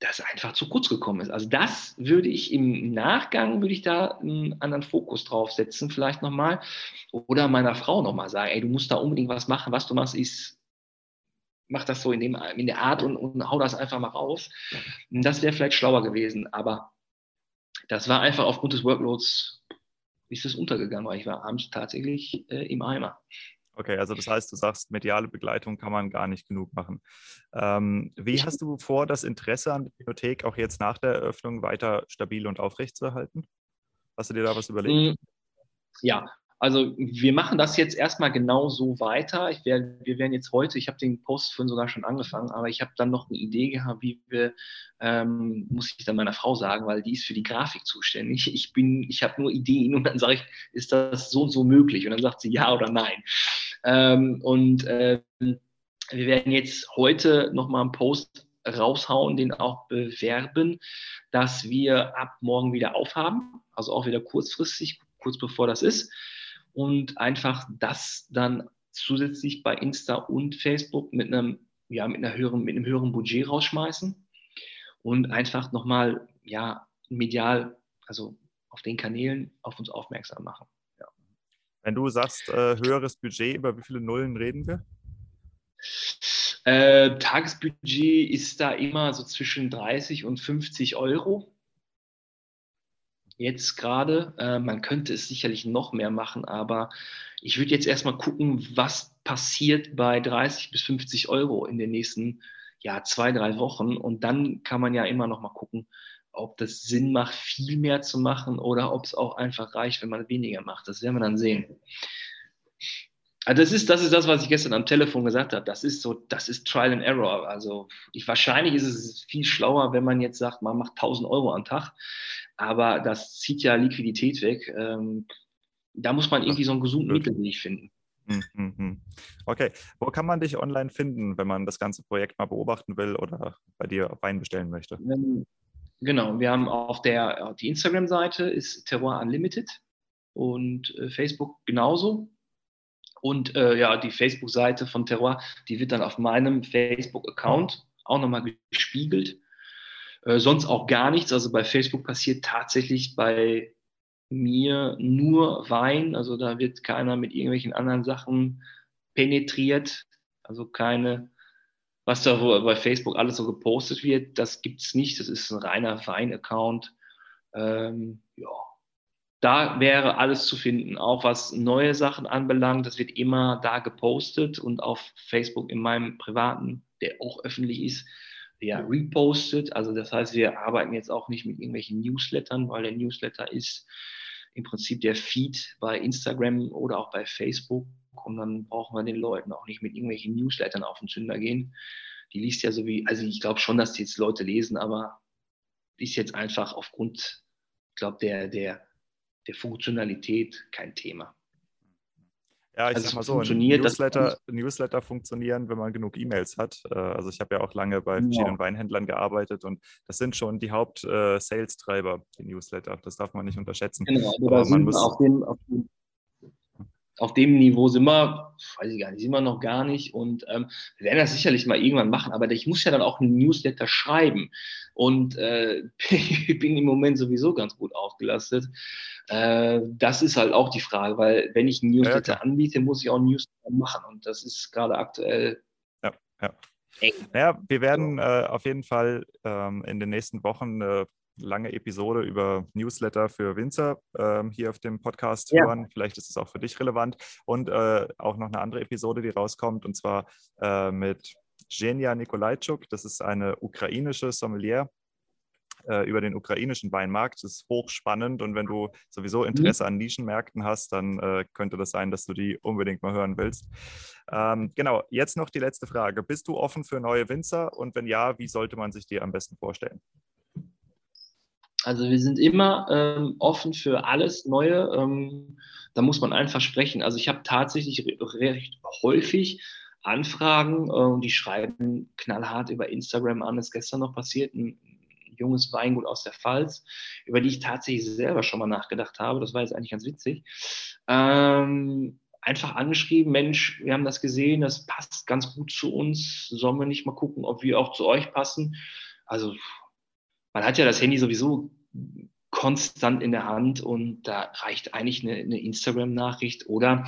das einfach zu kurz gekommen ist. Also das würde ich im Nachgang, würde ich da einen anderen Fokus drauf setzen, vielleicht nochmal. Oder meiner Frau nochmal sagen, ey, du musst da unbedingt was machen. Was du machst, ist mach das so in, dem, in der Art und, und hau das einfach mal raus. Das wäre vielleicht schlauer gewesen, aber das war einfach aufgrund des Workloads, ist es untergegangen, weil ich war abends tatsächlich äh, im Eimer. Okay, also das heißt, du sagst, mediale Begleitung kann man gar nicht genug machen. Ähm, wie hast du vor, das Interesse an der Bibliothek auch jetzt nach der Eröffnung weiter stabil und aufrecht zu erhalten? Hast du dir da was überlegt? Mm, ja, also wir machen das jetzt erstmal genau so weiter. Ich wär, wir werden jetzt heute, ich habe den Post vorhin sogar schon angefangen, aber ich habe dann noch eine Idee gehabt, wie wir, ähm, muss ich dann meiner Frau sagen, weil die ist für die Grafik zuständig. Ich bin, ich habe nur Ideen und dann sage ich, ist das so und so möglich? Und dann sagt sie ja oder nein. Ähm, und äh, wir werden jetzt heute nochmal einen Post raushauen, den auch bewerben, dass wir ab morgen wieder aufhaben, also auch wieder kurzfristig, kurz bevor das ist und einfach das dann zusätzlich bei Insta und Facebook mit einem, ja, mit einer höheren, mit einem höheren Budget rausschmeißen und einfach nochmal, ja, medial, also auf den Kanälen auf uns aufmerksam machen. Ja. Wenn du sagst, äh, höheres Budget, über wie viele Nullen reden wir? Äh, Tagesbudget ist da immer so zwischen 30 und 50 Euro jetzt gerade. Äh, man könnte es sicherlich noch mehr machen, aber ich würde jetzt erstmal gucken, was passiert bei 30 bis 50 Euro in den nächsten ja, zwei, drei Wochen. Und dann kann man ja immer noch mal gucken, ob das Sinn macht, viel mehr zu machen oder ob es auch einfach reicht, wenn man weniger macht. Das werden wir dann sehen. Also das ist, das ist das, was ich gestern am Telefon gesagt habe. Das ist so, das ist Trial and Error. Also ich, wahrscheinlich ist es viel schlauer, wenn man jetzt sagt, man macht 1000 Euro am Tag aber das zieht ja Liquidität weg. Ähm, da muss man irgendwie so einen gesunden Mittelweg finden. Hm, hm, hm. Okay, wo kann man dich online finden, wenn man das ganze Projekt mal beobachten will oder bei dir Wein bestellen möchte? Ähm, genau, wir haben auf der die Instagram-Seite ist Terroir Unlimited und äh, Facebook genauso. Und äh, ja, die Facebook-Seite von Terroir, die wird dann auf meinem Facebook-Account auch nochmal gespiegelt. Äh, sonst auch gar nichts. Also bei Facebook passiert tatsächlich bei mir nur Wein. Also da wird keiner mit irgendwelchen anderen Sachen penetriert. Also keine, was da bei Facebook alles so gepostet wird, das gibt es nicht. Das ist ein reiner Wein-Account. Ähm, ja, da wäre alles zu finden. Auch was neue Sachen anbelangt, das wird immer da gepostet und auf Facebook in meinem privaten, der auch öffentlich ist, ja, repostet. Also das heißt, wir arbeiten jetzt auch nicht mit irgendwelchen Newslettern, weil der Newsletter ist im Prinzip der Feed bei Instagram oder auch bei Facebook. Und dann brauchen wir den Leuten auch nicht mit irgendwelchen Newslettern auf den Zünder gehen. Die liest ja so wie, also ich glaube schon, dass die jetzt Leute lesen, aber ist jetzt einfach aufgrund, ich glaube, der, der, der Funktionalität kein Thema. Ja, ich also sag mal so, funktioniert, Newsletter, Newsletter funktionieren, wenn man genug E-Mails hat. Äh, also ich habe ja auch lange bei verschiedenen ja. Weinhändlern gearbeitet und das sind schon die Haupt-Sales-Treiber, äh, die Newsletter. Das darf man nicht unterschätzen. Genau, aber man muss auf dem, auf dem auf dem Niveau sind wir, weiß ich gar nicht, sind wir noch gar nicht. Und ähm, wir werden das sicherlich mal irgendwann machen, aber ich muss ja dann auch einen Newsletter schreiben. Und äh, ich bin im Moment sowieso ganz gut ausgelastet. Äh, das ist halt auch die Frage, weil wenn ich einen Newsletter ja, anbiete, muss ich auch einen Newsletter machen. Und das ist gerade aktuell. Ja, ja. Eng. Ja, wir werden äh, auf jeden Fall ähm, in den nächsten Wochen eine lange Episode über Newsletter für Winzer ähm, hier auf dem Podcast ja. hören. Vielleicht ist es auch für dich relevant. Und äh, auch noch eine andere Episode, die rauskommt, und zwar äh, mit Genia Nikolajczuk. Das ist eine ukrainische Sommelier äh, über den ukrainischen Weinmarkt. Das ist hochspannend und wenn du sowieso mhm. Interesse an Nischenmärkten hast, dann äh, könnte das sein, dass du die unbedingt mal hören willst. Ähm, genau, jetzt noch die letzte Frage. Bist du offen für neue Winzer und wenn ja, wie sollte man sich die am besten vorstellen? Also wir sind immer ähm, offen für alles Neue. Ähm, da muss man einfach sprechen. Also ich habe tatsächlich recht häufig Anfragen, äh, die schreiben knallhart über Instagram an. Das ist gestern noch passiert. Ein junges Weingut aus der Pfalz, über die ich tatsächlich selber schon mal nachgedacht habe. Das war jetzt eigentlich ganz witzig. Ähm, einfach angeschrieben, Mensch, wir haben das gesehen, das passt ganz gut zu uns. Sollen wir nicht mal gucken, ob wir auch zu euch passen? Also man hat ja das Handy sowieso konstant in der Hand und da reicht eigentlich eine, eine Instagram-Nachricht oder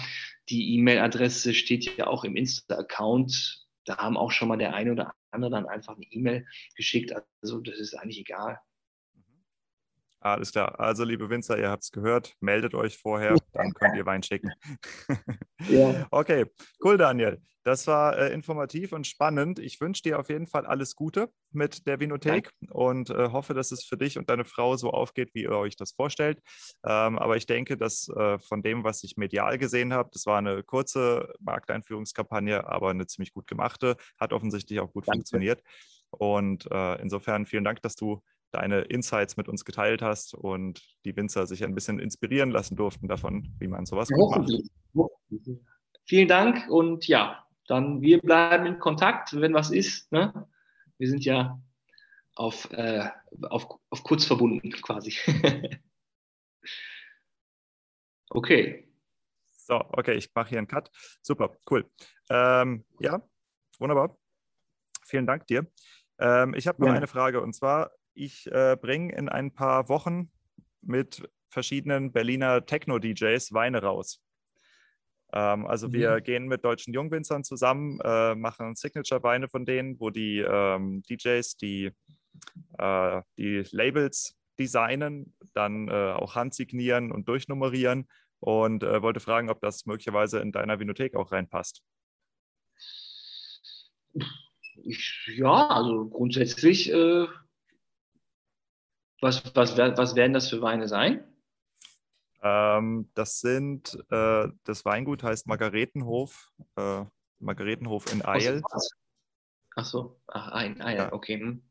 die E-Mail-Adresse steht ja auch im Insta-Account. Da haben auch schon mal der eine oder andere dann einfach eine E-Mail geschickt. Also das ist eigentlich egal. Alles klar. Also, liebe Winzer, ihr habt es gehört. Meldet euch vorher, dann könnt ihr Wein schicken. ja. Okay, cool, Daniel. Das war äh, informativ und spannend. Ich wünsche dir auf jeden Fall alles Gute mit der Vinothek ja. und äh, hoffe, dass es für dich und deine Frau so aufgeht, wie ihr euch das vorstellt. Ähm, aber ich denke, dass äh, von dem, was ich medial gesehen habe, das war eine kurze Markteinführungskampagne, aber eine ziemlich gut gemachte, hat offensichtlich auch gut Danke. funktioniert. Und äh, insofern vielen Dank, dass du deine Insights mit uns geteilt hast und die Winzer sich ein bisschen inspirieren lassen durften davon, wie man sowas gut macht. Vielen Dank und ja, dann wir bleiben in Kontakt, wenn was ist. Ne? Wir sind ja auf, äh, auf, auf kurz verbunden quasi. okay. So, okay, ich mache hier einen Cut. Super, cool. Ähm, ja, wunderbar. Vielen Dank dir. Ähm, ich habe noch ja. eine Frage und zwar, ich äh, bringe in ein paar Wochen mit verschiedenen Berliner Techno-DJs Weine raus. Ähm, also mhm. wir gehen mit deutschen Jungwinzern zusammen, äh, machen Signature-Weine von denen, wo die ähm, DJs die, äh, die Labels designen, dann äh, auch handsignieren und durchnummerieren und äh, wollte fragen, ob das möglicherweise in deiner Vinothek auch reinpasst. Ich, ja, also grundsätzlich äh, was, was, was werden das für Weine sein? Ähm, das sind, äh, das Weingut heißt Margaretenhof, äh, Margaretenhof in Eil. Ach so, ach, ein, Eil, ja. okay. Hm.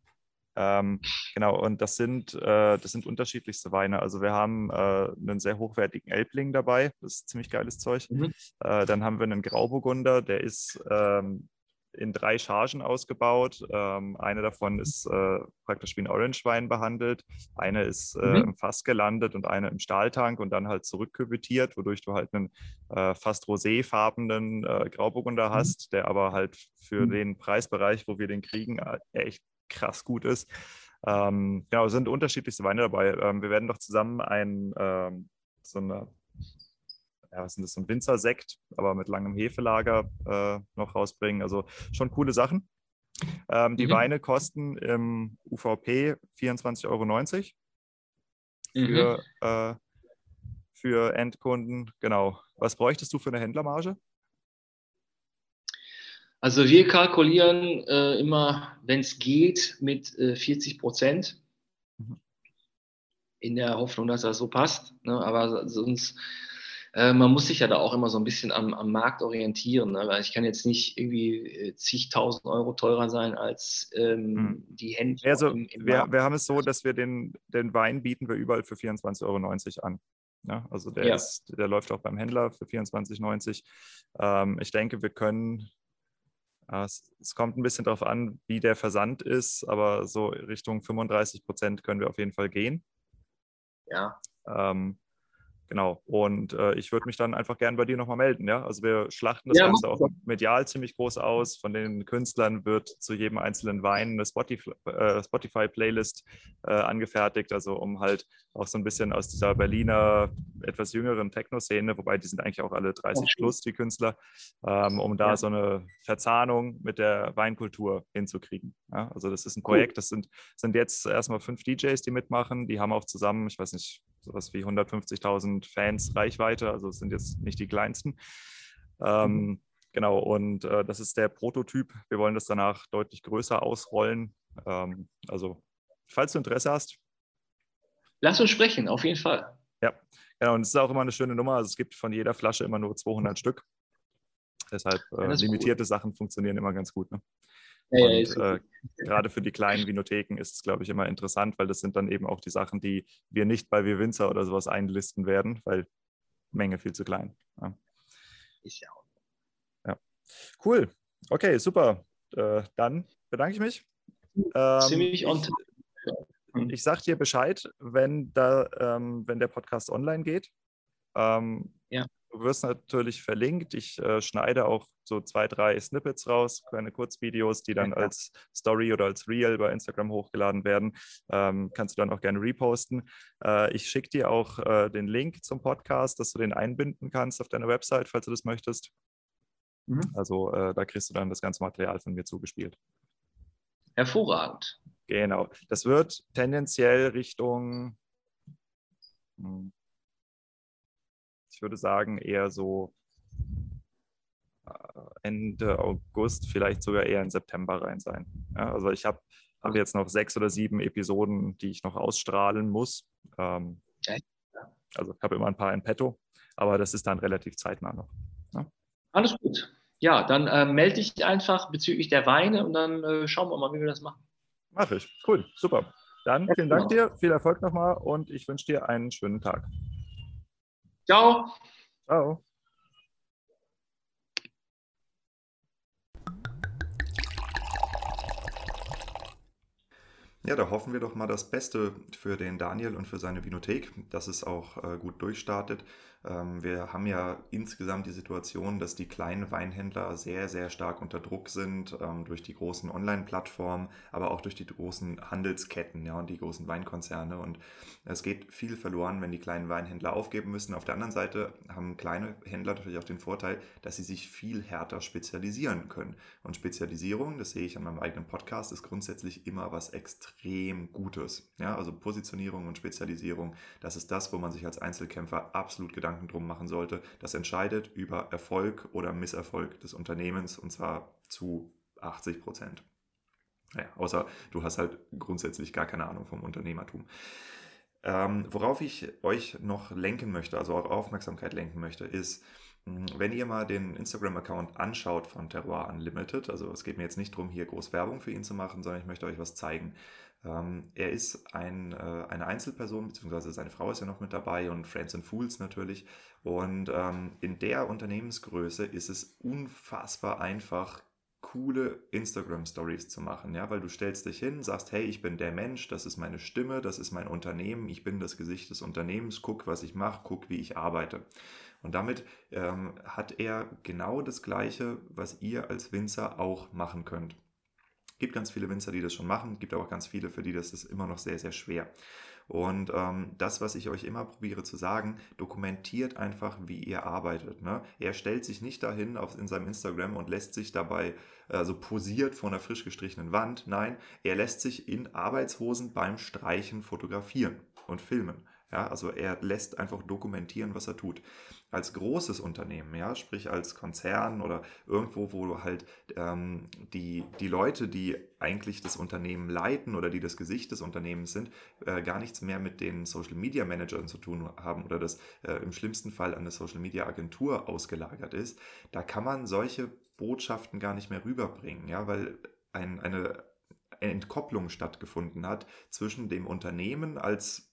Ähm, genau, und das sind, äh, das sind unterschiedlichste Weine. Also wir haben äh, einen sehr hochwertigen Elbling dabei, das ist ziemlich geiles Zeug. Mhm. Äh, dann haben wir einen Grauburgunder, der ist ähm, in drei Chargen ausgebaut. Ähm, eine davon ist äh, praktisch wie ein Orange-Wein behandelt. Eine ist äh, mhm. im Fass gelandet und eine im Stahltank und dann halt zurückküvetiert, wodurch du halt einen äh, fast roséfarbenen äh, Grauburgunder mhm. hast, der aber halt für mhm. den Preisbereich, wo wir den kriegen, äh, echt krass gut ist. Ähm, genau, es sind unterschiedlichste Weine dabei. Ähm, wir werden doch zusammen ein, ähm, so eine ja, was sind das, so ein Winzersekt, aber mit langem Hefelager äh, noch rausbringen. Also schon coole Sachen. Ähm, die mhm. Weine kosten im UVP 24,90 Euro für, mhm. äh, für Endkunden. Genau. Was bräuchtest du für eine Händlermarge? Also wir kalkulieren äh, immer, wenn es geht, mit äh, 40 Prozent. Mhm. In der Hoffnung, dass das so passt. Ne? Aber sonst äh, man muss sich ja da auch immer so ein bisschen am, am Markt orientieren, ne? weil ich kann jetzt nicht irgendwie äh, zigtausend Euro teurer sein als ähm, hm. die Hände. Also im, im wir, wir, haben es so, dass wir den, den Wein bieten wir überall für 24,90 Euro an. Ja, also der, ja. ist, der läuft auch beim Händler für 24,90. Ähm, ich denke, wir können, äh, es, es, kommt ein bisschen darauf an, wie der Versand ist, aber so Richtung 35 Prozent können wir auf jeden Fall gehen. Ja. Ähm, Genau. Und äh, ich würde mich dann einfach gern bei dir nochmal melden. Ja? Also wir schlachten das ja, Ganze auch medial ziemlich groß aus. Von den Künstlern wird zu jedem einzelnen Wein eine äh, Spotify-Playlist äh, angefertigt, also um halt auch so ein bisschen aus dieser Berliner etwas jüngeren Techno-Szene, wobei die sind eigentlich auch alle 30 okay. plus, die Künstler, ähm, um da ja. so eine Verzahnung mit der Weinkultur hinzukriegen. Ja? Also das ist ein Projekt, das sind, sind jetzt erstmal fünf DJs, die mitmachen. Die haben auch zusammen, ich weiß nicht, sowas wie 150.000 Fans Reichweite, also es sind jetzt nicht die kleinsten. Ähm, mhm. Genau, und äh, das ist der Prototyp. Wir wollen das danach deutlich größer ausrollen. Ähm, also, falls du Interesse hast. Lass uns sprechen, auf jeden Fall. Ja, genau, und es ist auch immer eine schöne Nummer. Also, es gibt von jeder Flasche immer nur 200 Stück. Deshalb äh, limitierte cool. Sachen funktionieren immer ganz gut. Ne? Ja, und ja, äh, gerade für die kleinen Vinotheken ist es, glaube ich, immer interessant, weil das sind dann eben auch die Sachen, die wir nicht bei Wir Winzer oder sowas einlisten werden, weil Menge viel zu klein. Ja. Ist ja auch. Ja. Cool. Okay, super. Äh, dann bedanke ich mich. Ähm, Ziemlich on time. hm. ich sag dir Bescheid, wenn, da, ähm, wenn der Podcast online geht. Ähm, ja. Du wirst natürlich verlinkt. Ich äh, schneide auch so zwei, drei Snippets raus, kleine Kurzvideos, die dann ja, als Story oder als Reel bei Instagram hochgeladen werden. Ähm, kannst du dann auch gerne reposten. Äh, ich schicke dir auch äh, den Link zum Podcast, dass du den einbinden kannst auf deiner Website, falls du das möchtest. Mhm. Also äh, da kriegst du dann das ganze Material von mir zugespielt. Hervorragend. Genau. Das wird tendenziell Richtung hm, ich würde sagen, eher so äh, Ende August, vielleicht sogar eher in September rein sein. Ja, also ich habe hab jetzt noch sechs oder sieben Episoden, die ich noch ausstrahlen muss. Ähm, also ich habe immer ein paar in petto, aber das ist dann relativ zeitnah noch. Ja? Alles gut. Ja, dann äh, melde dich einfach bezüglich der Weine und dann äh, schauen wir mal, wie wir das machen. Mache ich. Cool, super. Dann vielen Dank dir, viel Erfolg nochmal und ich wünsche dir einen schönen Tag. Ciao. Ciao. Ja, da hoffen wir doch mal das Beste für den Daniel und für seine Vinothek, dass es auch äh, gut durchstartet. Ähm, wir haben ja insgesamt die Situation, dass die kleinen Weinhändler sehr, sehr stark unter Druck sind ähm, durch die großen Online-Plattformen, aber auch durch die großen Handelsketten ja, und die großen Weinkonzerne. Und es geht viel verloren, wenn die kleinen Weinhändler aufgeben müssen. Auf der anderen Seite haben kleine Händler natürlich auch den Vorteil, dass sie sich viel härter spezialisieren können. Und Spezialisierung, das sehe ich an meinem eigenen Podcast, ist grundsätzlich immer was extrem Gutes. Ja, also Positionierung und Spezialisierung, das ist das, wo man sich als Einzelkämpfer absolut Gedanken Gedanken drum machen sollte. Das entscheidet über Erfolg oder Misserfolg des Unternehmens und zwar zu 80 Prozent. Naja, außer du hast halt grundsätzlich gar keine Ahnung vom Unternehmertum. Ähm, worauf ich euch noch lenken möchte, also eure Aufmerksamkeit lenken möchte, ist, wenn ihr mal den Instagram-Account anschaut von Terroir Unlimited, also es geht mir jetzt nicht darum, hier groß Werbung für ihn zu machen, sondern ich möchte euch was zeigen. Ähm, er ist ein, äh, eine Einzelperson, beziehungsweise seine Frau ist ja noch mit dabei und Friends and Fools natürlich. Und ähm, in der Unternehmensgröße ist es unfassbar einfach, coole Instagram Stories zu machen, ja, weil du stellst dich hin, sagst, hey, ich bin der Mensch, das ist meine Stimme, das ist mein Unternehmen, ich bin das Gesicht des Unternehmens, guck, was ich mache, guck, wie ich arbeite. Und damit ähm, hat er genau das Gleiche, was ihr als Winzer auch machen könnt gibt ganz viele Winzer, die das schon machen, gibt aber auch ganz viele, für die das ist immer noch sehr, sehr schwer. Und ähm, das, was ich euch immer probiere zu sagen, dokumentiert einfach, wie ihr arbeitet. Ne? Er stellt sich nicht dahin auf, in seinem Instagram und lässt sich dabei also posiert vor einer frisch gestrichenen Wand. Nein, er lässt sich in Arbeitshosen beim Streichen fotografieren und filmen. Ja, also er lässt einfach dokumentieren, was er tut. Als großes Unternehmen, ja, sprich als Konzern oder irgendwo, wo du halt ähm, die, die Leute, die eigentlich das Unternehmen leiten oder die das Gesicht des Unternehmens sind, äh, gar nichts mehr mit den Social Media Managern zu tun haben oder das äh, im schlimmsten Fall an eine Social Media Agentur ausgelagert ist, da kann man solche Botschaften gar nicht mehr rüberbringen, ja, weil ein, eine Entkopplung stattgefunden hat zwischen dem Unternehmen als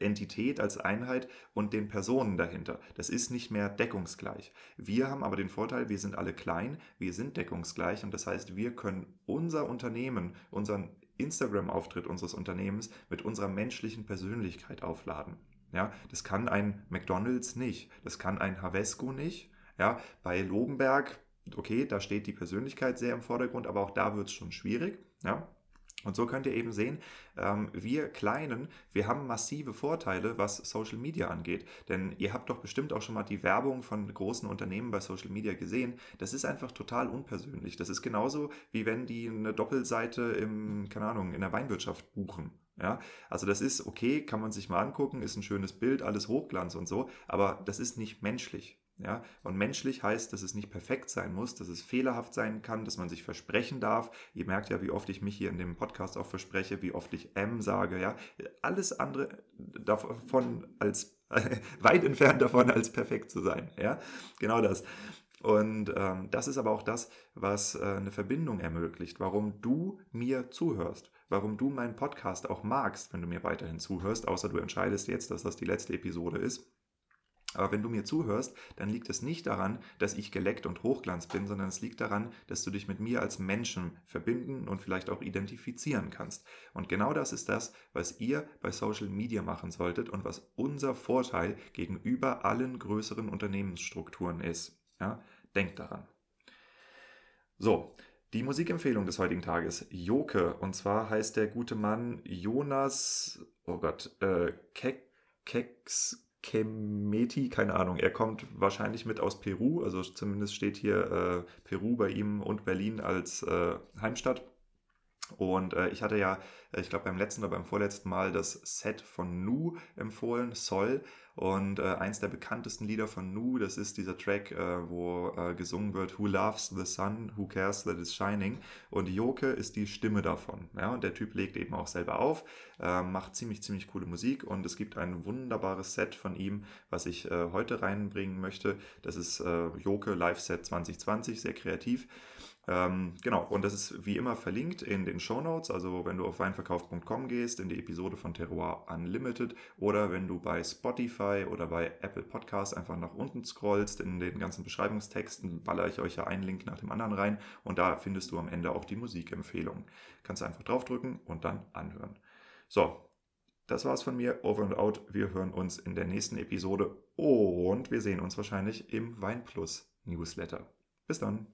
Entität, als Einheit und den Personen dahinter. Das ist nicht mehr deckungsgleich. Wir haben aber den Vorteil, wir sind alle klein, wir sind deckungsgleich und das heißt, wir können unser Unternehmen, unseren Instagram-Auftritt unseres Unternehmens mit unserer menschlichen Persönlichkeit aufladen. Ja, das kann ein McDonald's nicht, das kann ein Havesco nicht. Ja, bei Lobenberg, okay, da steht die Persönlichkeit sehr im Vordergrund, aber auch da wird es schon schwierig. Ja, und so könnt ihr eben sehen, ähm, wir Kleinen, wir haben massive Vorteile, was Social Media angeht. Denn ihr habt doch bestimmt auch schon mal die Werbung von großen Unternehmen bei Social Media gesehen. Das ist einfach total unpersönlich. Das ist genauso, wie wenn die eine Doppelseite im, keine Ahnung, in der Weinwirtschaft buchen. Ja, also das ist okay, kann man sich mal angucken, ist ein schönes Bild, alles Hochglanz und so, aber das ist nicht menschlich. Ja, und menschlich heißt, dass es nicht perfekt sein muss, dass es fehlerhaft sein kann, dass man sich versprechen darf. Ihr merkt ja, wie oft ich mich hier in dem Podcast auch verspreche, wie oft ich M sage. Ja, alles andere davon als weit entfernt davon, als perfekt zu sein. Ja, genau das. Und ähm, das ist aber auch das, was äh, eine Verbindung ermöglicht, warum du mir zuhörst, warum du meinen Podcast auch magst, wenn du mir weiterhin zuhörst, außer du entscheidest jetzt, dass das die letzte Episode ist Aber wenn du mir zuhörst, dann liegt es nicht daran, dass ich geleckt und Hochglanz bin, sondern es liegt daran, dass du dich mit mir als Menschen verbinden und vielleicht auch identifizieren kannst. Und genau das ist das, was ihr bei Social Media machen solltet und was unser Vorteil gegenüber allen größeren Unternehmensstrukturen ist. Ja? Denkt daran. So, die Musikempfehlung des heutigen Tages, Joke. Und zwar heißt der gute Mann Jonas, oh Gott, äh, Kek, Keks, Kemeti, keine Ahnung. Er kommt wahrscheinlich mit aus Peru, also zumindest steht hier äh, Peru bei ihm und Berlin als äh, Heimstadt. Und äh, ich hatte ja, ich glaube beim letzten oder beim vorletzten Mal das Set von Nu empfohlen, Sol. Und äh, eins der bekanntesten Lieder von Nu, das ist dieser Track, äh, wo äh, gesungen wird, Who loves the sun, who cares that it's shining. Und Joke ist die Stimme davon. Ja? Und der Typ legt eben auch selber auf, äh, macht ziemlich, ziemlich coole Musik. Und es gibt ein wunderbares Set von ihm, was ich äh, heute reinbringen möchte. Das ist äh, Joke Live Set 2020, sehr kreativ. Ähm, genau, und das ist wie immer verlinkt in den Show Notes. Also wenn du auf weinverkauf.com gehst, in die Episode von Terroir Unlimited oder wenn du bei Spotify oder bei Apple Podcasts einfach nach unten scrollst, in den ganzen Beschreibungstexten baller ich euch ja einen Link nach dem anderen rein und da findest du am Ende auch die Musikempfehlung. Kannst du einfach draufdrücken und dann anhören. So, das war's von mir. Over and out. Wir hören uns in der nächsten Episode und wir sehen uns wahrscheinlich im Weinplus Newsletter. Bis dann.